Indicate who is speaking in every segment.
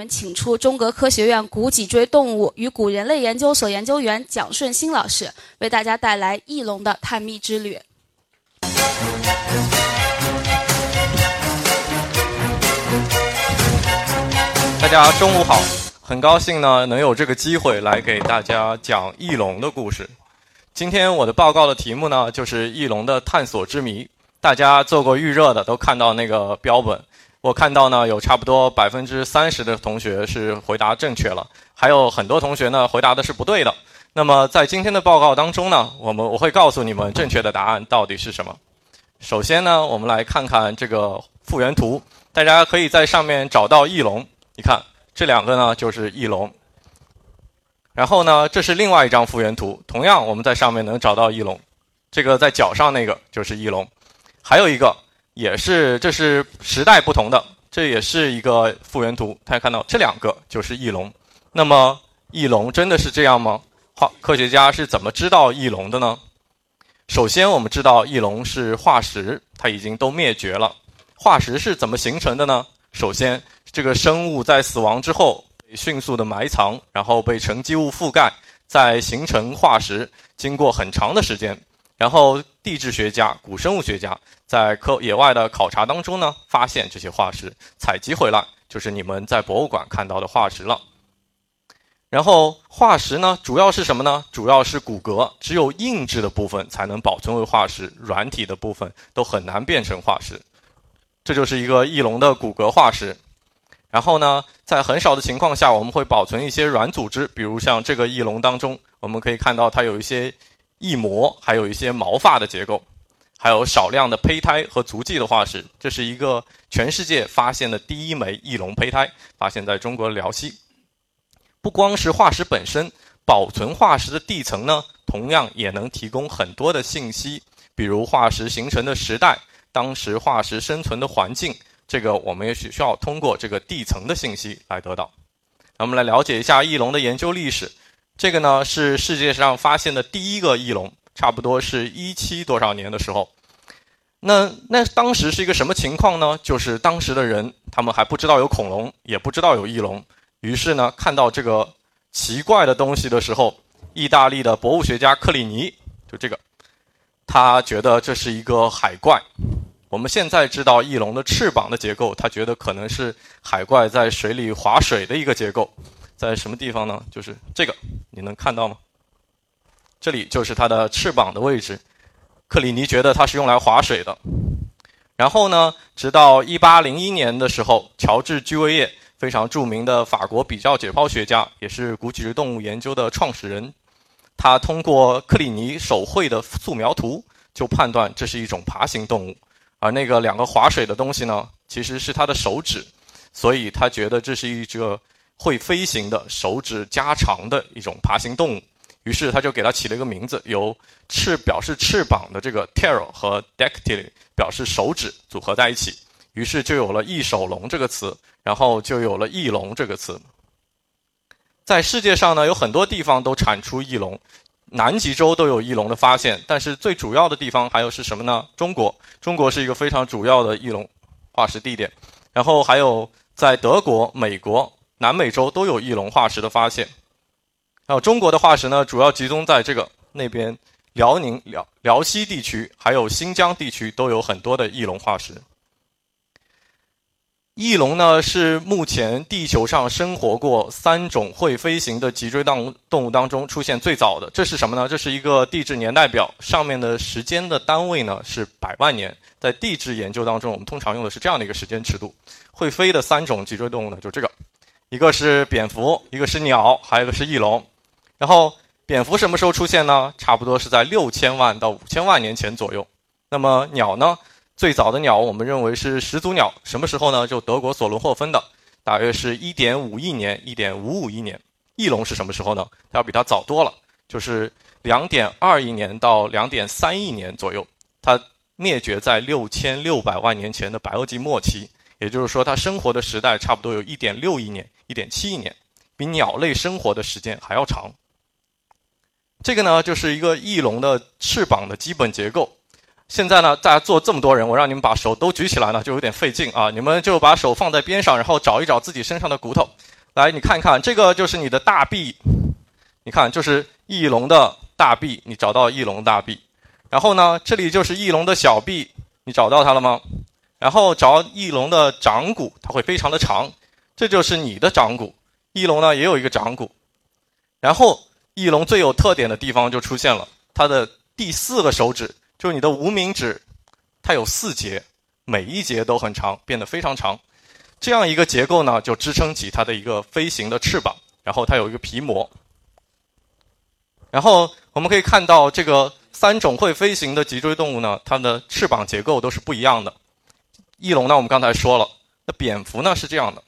Speaker 1: 我们请出中国科学院古脊椎动物与古人类研究所研究员蒋顺兴老师，为大家带来翼龙的探秘之旅。
Speaker 2: 大家中午好，很高兴呢能有这个机会来给大家讲翼龙的故事。今天我的报告的题目呢就是翼龙的探索之谜。大家做过预热的都看到那个标本，我看到呢有差不多百分之三十的同学是回答正确了，还有很多同学呢回答的是不对的。那么在今天的报告当中呢，我们我会告诉你们正确的答案到底是什么。首先呢，我们来看看这个复原图，大家可以在上面找到翼龙。你看这两个呢就是翼龙，然后呢这是另外一张复原图，同样我们在上面能找到翼龙，这个在脚上那个就是翼龙，还有一个也是这是时代不同的，这也是一个复原图，大家看到这两个就是翼龙。那么翼龙真的是这样吗？化科学家是怎么知道翼龙的呢？首先我们知道翼龙是化石，它已经都灭绝了。化石是怎么形成的呢？首先这个生物在死亡之后迅速的埋藏，然后被沉积物覆盖，再形成化石。经过很长的时间，然后地质学家、古生物学家在科野外的考察当中呢，发现这些化石，采集回来就是你们在博物馆看到的化石了。然后化石呢，主要是什么呢？主要是骨骼，只有硬质的部分才能保存为化石，软体的部分都很难变成化石。这就是一个翼龙的骨骼化石。然后呢，在很少的情况下，我们会保存一些软组织，比如像这个翼龙当中，我们可以看到它有一些翼膜，还有一些毛发的结构，还有少量的胚胎和足迹的化石。这是一个全世界发现的第一枚翼龙胚胎，发现在中国辽西。不光是化石本身，保存化石的地层呢，同样也能提供很多的信息，比如化石形成的时代。当时化石生存的环境，这个我们也需需要通过这个地层的信息来得到。那我们来了解一下翼龙的研究历史。这个呢是世界上发现的第一个翼龙，差不多是一七多少年的时候。那那当时是一个什么情况呢？就是当时的人他们还不知道有恐龙，也不知道有翼龙，于是呢看到这个奇怪的东西的时候，意大利的博物学家克里尼就这个。他觉得这是一个海怪。我们现在知道翼龙的翅膀的结构，他觉得可能是海怪在水里划水的一个结构。在什么地方呢？就是这个，你能看到吗？这里就是它的翅膀的位置。克里尼觉得它是用来划水的。然后呢，直到1801年的时候，乔治居维叶，非常著名的法国比较解剖学家，也是古脊椎动物研究的创始人。他通过克里尼手绘的素描图，就判断这是一种爬行动物，而那个两个划水的东西呢，其实是他的手指，所以他觉得这是一只会飞行的手指加长的一种爬行动物，于是他就给它起了一个名字，由翅表示翅膀的这个 tail 和 dactyl 表示手指组合在一起，于是就有了翼手龙这个词，然后就有了翼龙这个词。在世界上呢，有很多地方都产出翼龙，南极洲都有翼龙的发现，但是最主要的地方还有是什么呢？中国，中国是一个非常主要的翼龙化石地点，然后还有在德国、美国、南美洲都有翼龙化石的发现。还有中国的化石呢，主要集中在这个那边，辽宁辽辽西地区，还有新疆地区都有很多的翼龙化石。翼龙呢是目前地球上生活过三种会飞行的脊椎动物动物当中出现最早的。这是什么呢？这是一个地质年代表，上面的时间的单位呢是百万年。在地质研究当中，我们通常用的是这样的一个时间尺度。会飞的三种脊椎动物呢，就这个，一个是蝙蝠，一个是鸟，还有一个是翼龙。然后蝙蝠什么时候出现呢？差不多是在六千万到五千万年前左右。那么鸟呢？最早的鸟我们认为是始祖鸟，什么时候呢？就德国索伦霍芬的，大约是一点五亿年、一点五五亿年。翼龙是什么时候呢？它要比它早多了，就是两点二亿年到两点三亿年左右。它灭绝在六千六百万年前的白垩纪末期，也就是说，它生活的时代差不多有一点六亿年、一点七亿年，比鸟类生活的时间还要长。这个呢，就是一个翼龙的翅膀的基本结构。现在呢，大家坐这么多人，我让你们把手都举起来呢，就有点费劲啊。你们就把手放在边上，然后找一找自己身上的骨头。来，你看一看，这个就是你的大臂，你看，就是翼龙的大臂，你找到翼龙大臂。然后呢，这里就是翼龙的小臂，你找到它了吗？然后找翼龙的掌骨，它会非常的长，这就是你的掌骨。翼龙呢也有一个掌骨。然后翼龙最有特点的地方就出现了，它的第四个手指就是你的无名指，它有四节，每一节都很长，变得非常长。这样一个结构呢，就支撑起它的一个飞行的翅膀，然后它有一个皮膜。然后我们可以看到，这个三种会飞行的脊椎动物呢，它的翅膀结构都是不一样的。翼龙呢，我们刚才说了，那蝙蝠呢是这样的，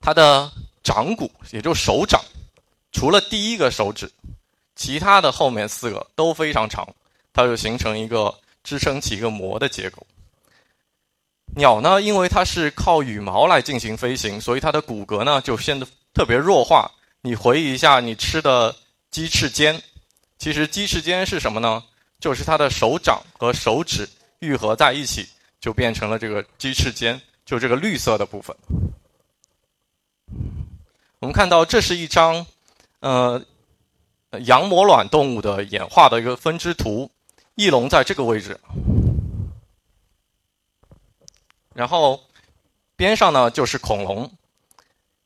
Speaker 2: 它的掌骨也就手掌，除了第一个手指，其他的后面四个都非常长，它就形成一个支撑起一个膜的结构。鸟呢，因为它是靠羽毛来进行飞行，所以它的骨骼呢就显得特别弱化。你回忆一下，你吃的鸡翅尖，其实鸡翅尖是什么呢？就是它的手掌和手指愈合在一起，就变成了这个鸡翅尖，就这个绿色的部分。我们看到这是一张，呃，羊膜卵动物的演化的一个分支图，翼龙在这个位置。然后边上呢就是恐龙，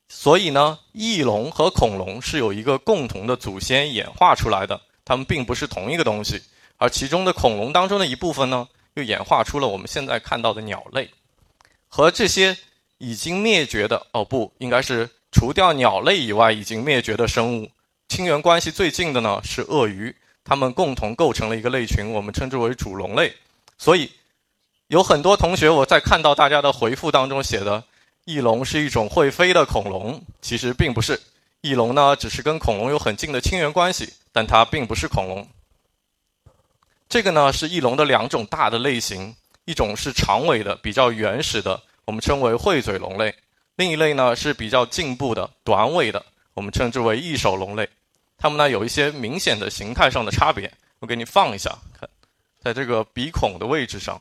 Speaker 2: 所以呢，翼龙和恐龙是有一个共同的祖先演化出来的，它们并不是同一个东西。而其中的恐龙当中的一部分呢，又演化出了我们现在看到的鸟类，和这些已经灭绝的哦不，应该是除掉鸟类以外已经灭绝的生物，亲缘关系最近的呢是鳄鱼，它们共同构成了一个类群，我们称之为主龙类，所以。有很多同学，我在看到大家的回复当中写的“翼龙是一种会飞的恐龙”，其实并不是。翼龙呢，只是跟恐龙有很近的亲缘关系，但它并不是恐龙。这个呢，是翼龙的两种大的类型，一种是长尾的、比较原始的，我们称为喙嘴龙类；另一类呢是比较进步的、短尾的，我们称之为翼手龙类。它们呢有一些明显的形态上的差别，我给你放一下，看，在这个鼻孔的位置上。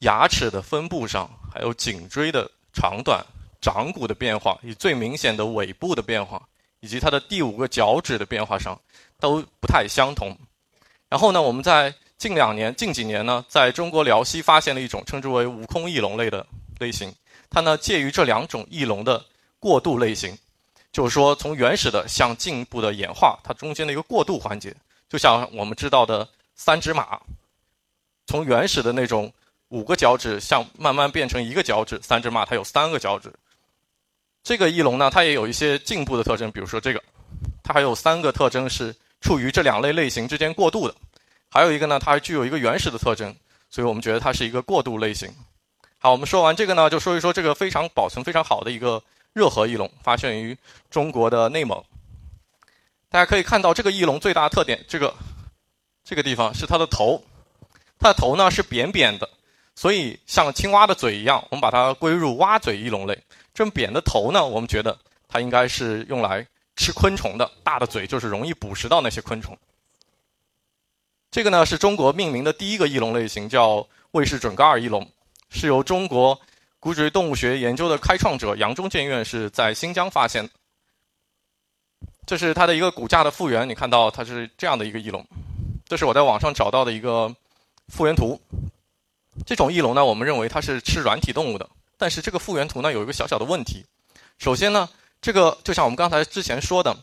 Speaker 2: 牙齿的分布上，还有颈椎的长短、掌骨的变化，以最明显的尾部的变化，以及它的第五个脚趾的变化上，都不太相同。然后呢，我们在近两年、近几年呢，在中国辽西发现了一种称之为悟空翼龙类的类型，它呢介于这两种翼龙的过渡类型，就是说从原始的向进一步的演化，它中间的一个过渡环节，就像我们知道的三指马，从原始的那种。五个脚趾像慢慢变成一个脚趾，三只马它有三个脚趾。这个翼龙呢，它也有一些进步的特征，比如说这个，它还有三个特征是处于这两类类型之间过渡的。还有一个呢，它还具有一个原始的特征，所以我们觉得它是一个过渡类型。好，我们说完这个呢，就说一说这个非常保存非常好的一个热河翼龙，发现于中国的内蒙。大家可以看到这个翼龙最大的特点，这个这个地方是它的头，它的头呢是扁扁的。所以，像青蛙的嘴一样，我们把它归入蛙嘴翼龙类。这么扁的头呢，我们觉得它应该是用来吃昆虫的。大的嘴就是容易捕食到那些昆虫。这个呢是中国命名的第一个翼龙类型，叫魏氏准噶尔翼龙，是由中国骨脊动物学研究的开创者杨忠建院士在新疆发现。这是它的一个骨架的复原，你看到它是这样的一个翼龙。这是我在网上找到的一个复原图。这种翼龙呢，我们认为它是吃软体动物的。但是这个复原图呢，有一个小小的问题。首先呢，这个就像我们刚才之前说的，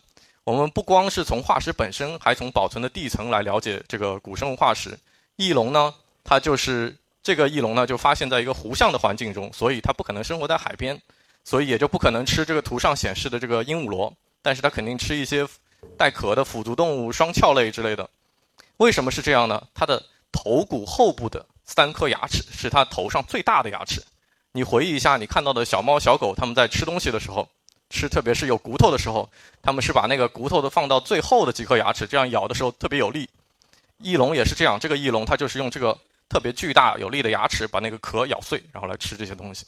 Speaker 2: 我们不光是从化石本身，还从保存的地层来了解这个古生物化石。翼龙呢，它就是这个翼龙呢，就发现在一个湖相的环境中，所以它不可能生活在海边，所以也就不可能吃这个图上显示的这个鹦鹉螺。但是它肯定吃一些带壳的腐足动物、双壳类之类的。为什么是这样呢？它的头骨后部的三颗牙齿是它头上最大的牙齿。你回忆一下，你看到的小猫小狗，它们在吃东西的时候，吃特别是有骨头的时候，它们是把那个骨头的放到最后的几颗牙齿，这样咬的时候特别有力。翼龙也是这样，这个翼龙它就是用这个特别巨大有力的牙齿把那个壳咬碎，然后来吃这些东西。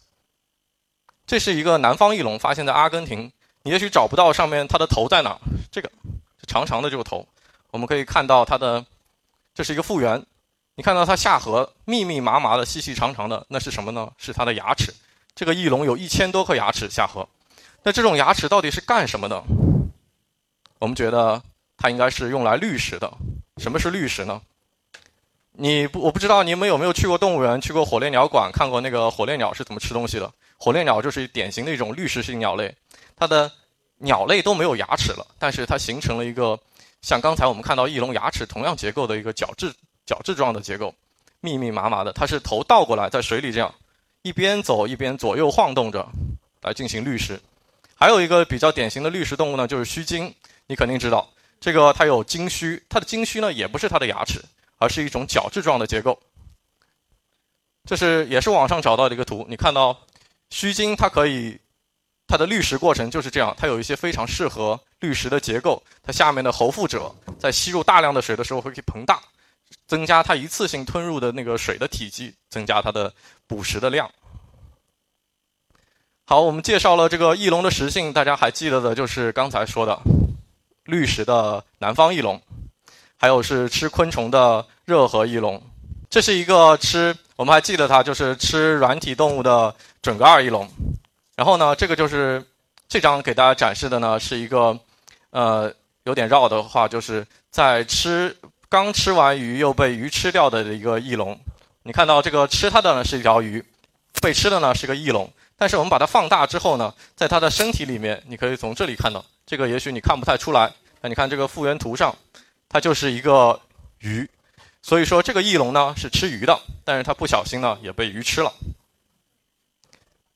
Speaker 2: 这是一个南方翼龙，发现在阿根廷。你也许找不到上面它的头在哪，这个长长的这个头，我们可以看到它的，这是一个复原。你看到它下颌密密麻麻的、细细长长的，那是什么呢？是它的牙齿。这个翼龙有一千多颗牙齿下颌，那这种牙齿到底是干什么的？我们觉得它应该是用来滤食的。什么是滤食呢？你不，我不知道你们有没有去过动物园，去过火烈鸟馆，看过那个火烈鸟是怎么吃东西的？火烈鸟就是典型的一种滤食性鸟类。它的鸟类都没有牙齿了，但是它形成了一个像刚才我们看到翼龙牙齿同样结构的一个角质角质状的结构，密密麻麻的。它是头倒过来在水里这样一边走一边左右晃动着来进行滤食。还有一个比较典型的滤食动物呢，就是须鲸。你肯定知道，这个它有鲸须，它的鲸须呢也不是它的牙齿，而是一种角质状的结构。这是也是网上找到的一个图，你看到须鲸它可以。它的滤食过程就是这样，它有一些非常适合滤食的结构。它下面的喉腹褶在吸入大量的水的时候会去膨大，增加它一次性吞入的那个水的体积，增加它的捕食的量。好，我们介绍了这个翼龙的食性，大家还记得的就是刚才说的绿食的南方翼龙，还有是吃昆虫的热河翼龙。这是一个吃，我们还记得它就是吃软体动物的准噶尔翼龙。然后呢，这个就是这张给大家展示的呢，是一个呃有点绕的话，就是在吃刚吃完鱼又被鱼吃掉的一个翼龙。你看到这个吃它的呢是一条鱼，被吃的呢是个翼龙。但是我们把它放大之后呢，在它的身体里面，你可以从这里看到，这个也许你看不太出来。那你看这个复原图上，它就是一个鱼。所以说这个翼龙呢是吃鱼的，但是它不小心呢也被鱼吃了。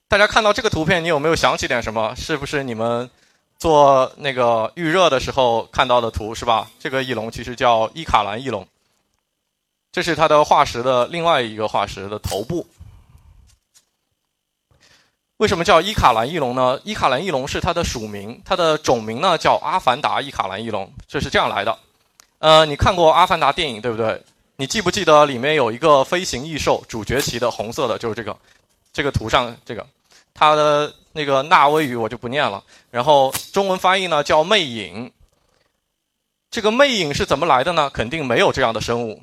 Speaker 2: 大家看到这个图片，你有没有想起点什么？是不是你们做那个预热的时候看到的图是吧？这个翼龙其实叫伊卡兰翼龙，这是它的化石的另外一个化石的头部。为什么叫伊卡兰翼龙呢？伊卡兰翼龙是它的属名，它的种名呢叫阿凡达伊卡兰翼龙，就是这样来的。呃，你看过《阿凡达》电影对不对？你记不记得里面有一个飞行异兽，主角旗的红色的，就是这个，这个图上这个。它的那个纳威语我就不念了，然后中文翻译呢叫魅影。这个魅影是怎么来的呢？肯定没有这样的生物。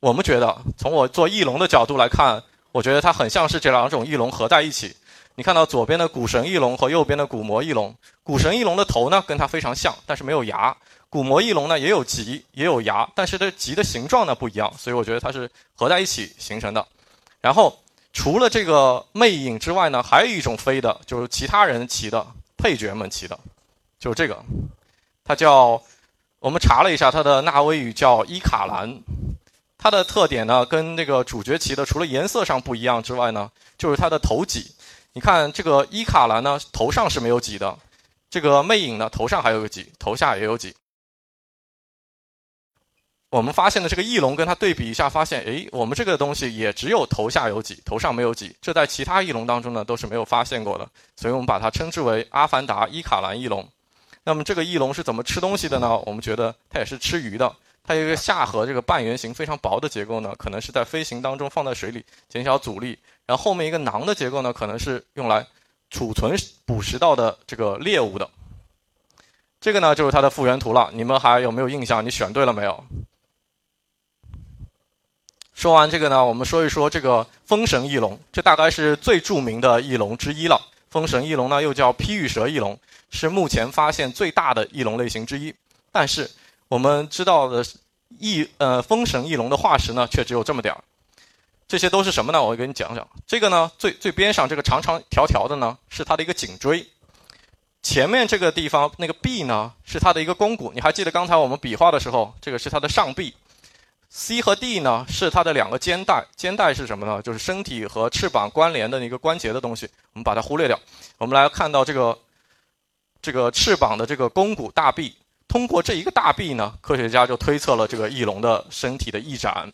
Speaker 2: 我们觉得，从我做翼龙的角度来看，我觉得它很像是这两种翼龙合在一起。你看到左边的古神翼龙和右边的古魔翼龙，古神翼龙的头呢跟它非常像，但是没有牙；古魔翼龙呢也有棘，也有牙，但是它棘的形状呢不一样，所以我觉得它是合在一起形成的。然后。除了这个魅影之外呢，还有一种飞的，就是其他人骑的，配角们骑的，就是这个，它叫，我们查了一下，它的纳威语叫伊卡兰，它的特点呢，跟那个主角骑的除了颜色上不一样之外呢，就是它的头脊。你看这个伊卡兰呢，头上是没有脊的，这个魅影呢，头上还有个脊，头下也有脊。我们发现的这个翼龙跟它对比一下，发现，诶，我们这个东西也只有头下有脊，头上没有脊，这在其他翼龙当中呢都是没有发现过的，所以我们把它称之为阿凡达伊卡兰翼龙。那么这个翼龙是怎么吃东西的呢？我们觉得它也是吃鱼的，它有一个下颌这个半圆形非常薄的结构呢，可能是在飞行当中放在水里减小阻力，然后后面一个囊的结构呢，可能是用来储存捕食到的这个猎物的。这个呢就是它的复原图了，你们还有没有印象？你选对了没有？说完这个呢，我们说一说这个风神翼龙，这大概是最著名的翼龙之一了。风神翼龙呢，又叫披羽蛇翼龙，是目前发现最大的翼龙类型之一。但是我们知道的翼呃风神翼龙的化石呢，却只有这么点儿。这些都是什么呢？我给你讲讲。这个呢，最最边上这个长长条条的呢，是它的一个颈椎。前面这个地方那个臂呢，是它的一个肱骨。你还记得刚才我们比划的时候，这个是它的上臂。C 和 D 呢是它的两个肩带，肩带是什么呢？就是身体和翅膀关联的一个关节的东西，我们把它忽略掉。我们来看到这个这个翅膀的这个肱骨大臂，通过这一个大臂呢，科学家就推测了这个翼龙的身体的翼展。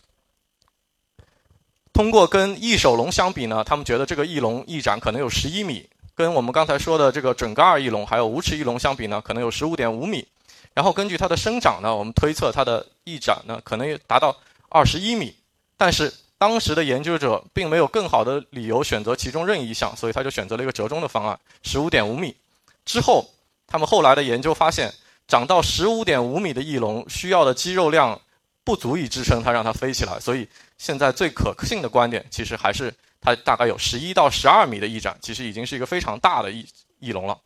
Speaker 2: 通过跟翼手龙相比呢，他们觉得这个翼龙翼展可能有十一米，跟我们刚才说的这个准噶尔翼龙还有无齿翼龙相比呢，可能有十五点五米。然后根据它的生长呢，我们推测它的翼展呢可能也达到二十一米。但是当时的研究者并没有更好的理由选择其中任意一项，所以他就选择了一个折中的方案，十五点五米。之后，他们后来的研究发现，长到十五点五米的翼龙需要的肌肉量不足以支撑它让它飞起来，所以现在最可信的观点其实还是它大概有十一到十二米的翼展，其实已经是一个非常大的翼翼龙了。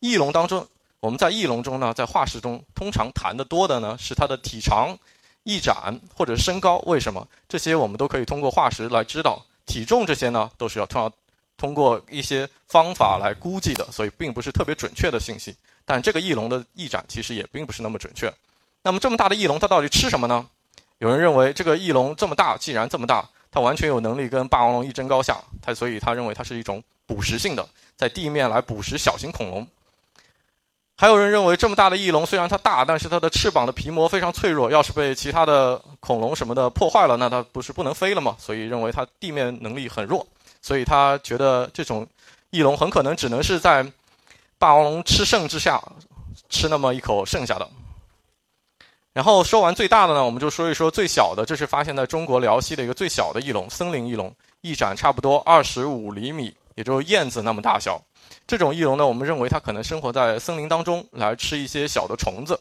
Speaker 2: 翼龙当中。我们在翼龙中呢，在化石中通常谈的多的呢是它的体长、翼展或者身高。为什么？这些我们都可以通过化石来知道。体重这些呢，都是要通要通过一些方法来估计的，所以并不是特别准确的信息。但这个翼龙的翼展其实也并不是那么准确。那么这么大的翼龙，它到底吃什么呢？有人认为这个翼龙这么大，既然这么大，它完全有能力跟霸王龙一争高下。它所以他认为它是一种捕食性的，在地面来捕食小型恐龙。还有人认为，这么大的翼龙虽然它大，但是它的翅膀的皮膜非常脆弱，要是被其他的恐龙什么的破坏了，那它不是不能飞了吗？所以认为它地面能力很弱，所以他觉得这种翼龙很可能只能是在霸王龙吃剩之下吃那么一口剩下的。然后说完最大的呢，我们就说一说最小的，这是发现在中国辽西的一个最小的翼龙——森林翼龙，翼展差不多二十五厘米，也就是燕子那么大小。这种翼龙呢，我们认为它可能生活在森林当中，来吃一些小的虫子。